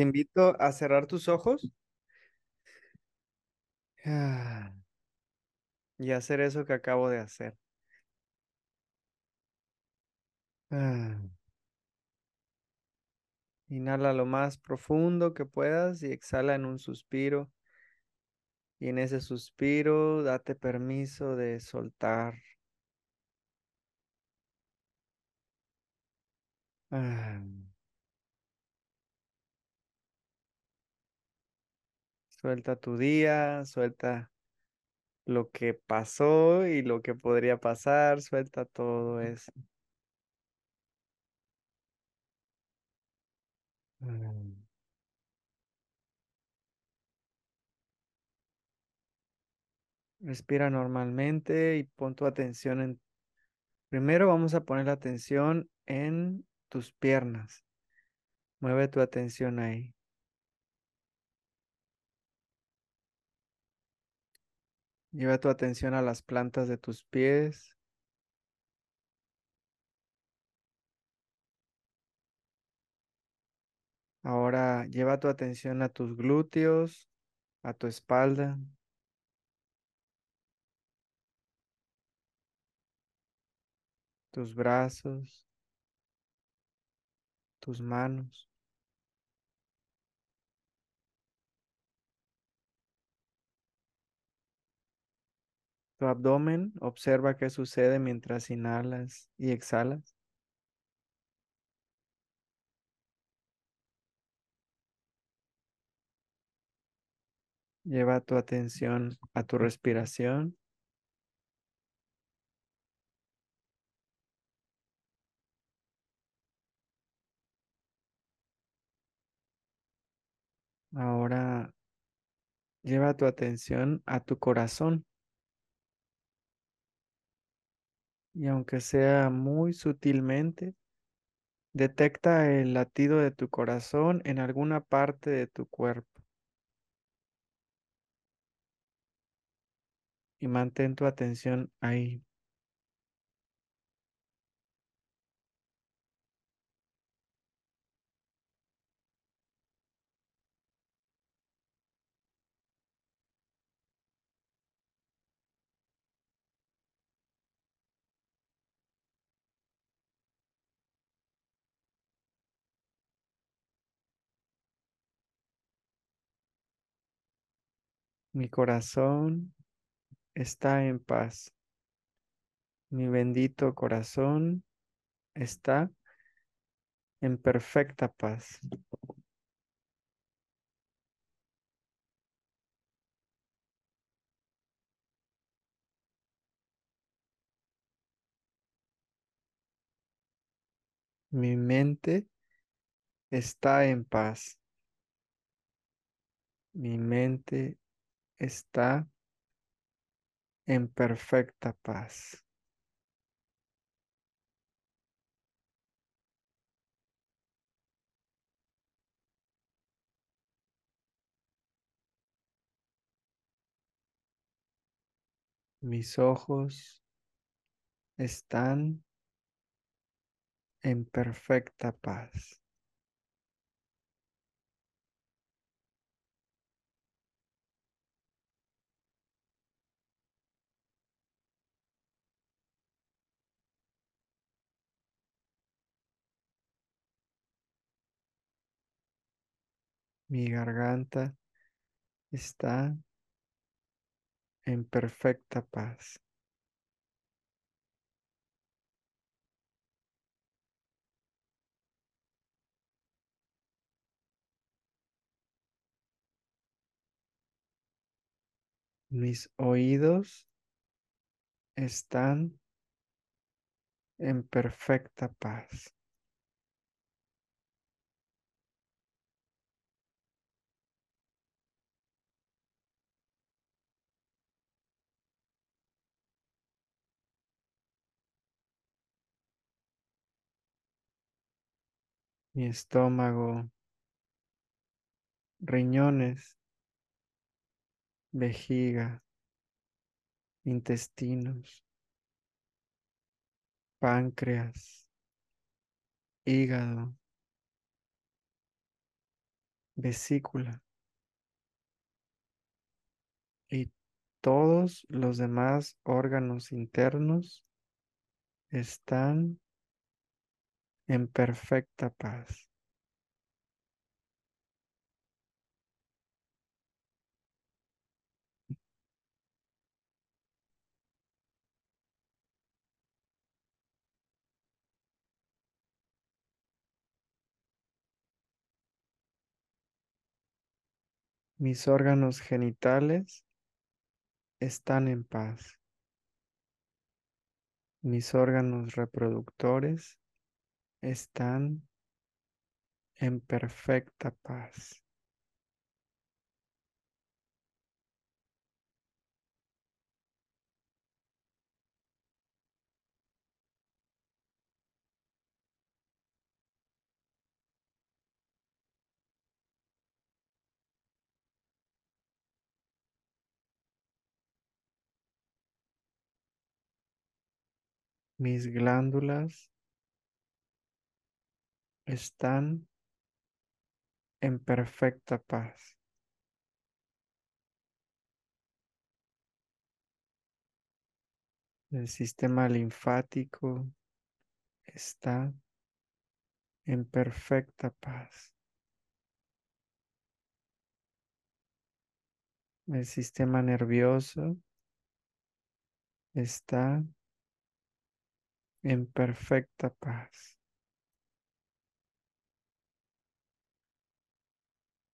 Te invito a cerrar tus ojos ah, y hacer eso que acabo de hacer. Ah. Inhala lo más profundo que puedas y exhala en un suspiro. Y en ese suspiro, date permiso de soltar. Ah. Suelta tu día, suelta lo que pasó y lo que podría pasar, suelta todo eso. Mm. Respira normalmente y pon tu atención en... Primero vamos a poner la atención en tus piernas. Mueve tu atención ahí. Lleva tu atención a las plantas de tus pies. Ahora lleva tu atención a tus glúteos, a tu espalda. Tus brazos, tus manos. Tu abdomen, observa qué sucede mientras inhalas y exhalas. Lleva tu atención a tu respiración. Ahora lleva tu atención a tu corazón. Y aunque sea muy sutilmente, detecta el latido de tu corazón en alguna parte de tu cuerpo. Y mantén tu atención ahí. Mi corazón está en paz. Mi bendito corazón está en perfecta paz. Mi mente está en paz. Mi mente está en perfecta paz. Mis ojos están en perfecta paz. Mi garganta está en perfecta paz. Mis oídos están en perfecta paz. Mi estómago, riñones, vejiga, intestinos, páncreas, hígado, vesícula y todos los demás órganos internos están en perfecta paz. Mis órganos genitales están en paz. Mis órganos reproductores están en perfecta paz. Mis glándulas están en perfecta paz. El sistema linfático está en perfecta paz. El sistema nervioso está en perfecta paz.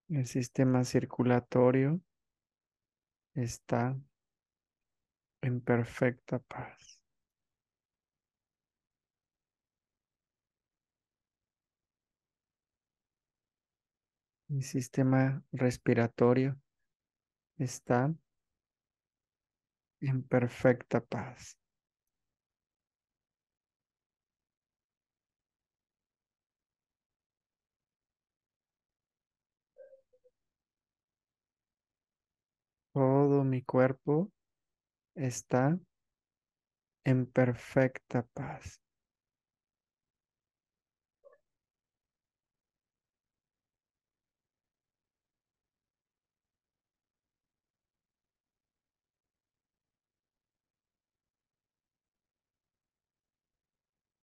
El sistema circulatorio está en perfecta paz. Mi sistema respiratorio está en perfecta paz. Todo mi cuerpo está en perfecta paz.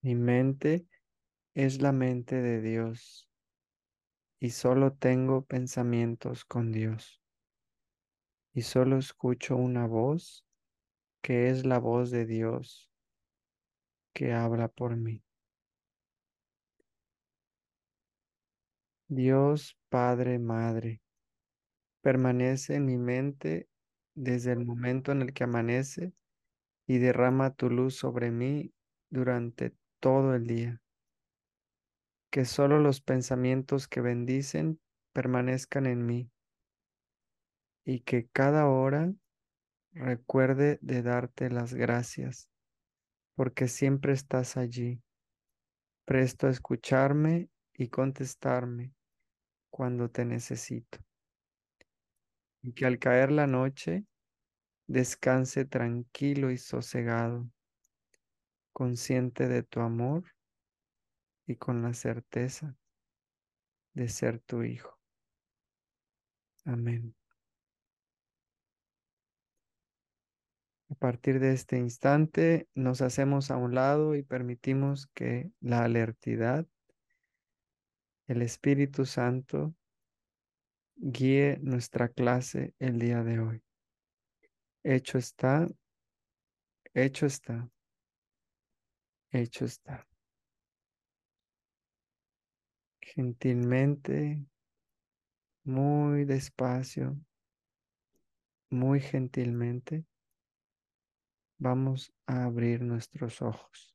Mi mente es la mente de Dios y solo tengo pensamientos con Dios. Y solo escucho una voz que es la voz de Dios que habla por mí. Dios Padre, Madre, permanece en mi mente desde el momento en el que amanece y derrama tu luz sobre mí durante todo el día. Que solo los pensamientos que bendicen permanezcan en mí y que cada hora recuerde de darte las gracias, porque siempre estás allí, presto a escucharme y contestarme cuando te necesito. Y que al caer la noche descanse tranquilo y sosegado, consciente de tu amor y con la certeza de ser tu hijo. Amén. Partir de este instante nos hacemos a un lado y permitimos que la alertidad, el Espíritu Santo, guíe nuestra clase el día de hoy. Hecho está, hecho está, hecho está. Gentilmente, muy despacio, muy gentilmente, vamos a abrir nuestros ojos.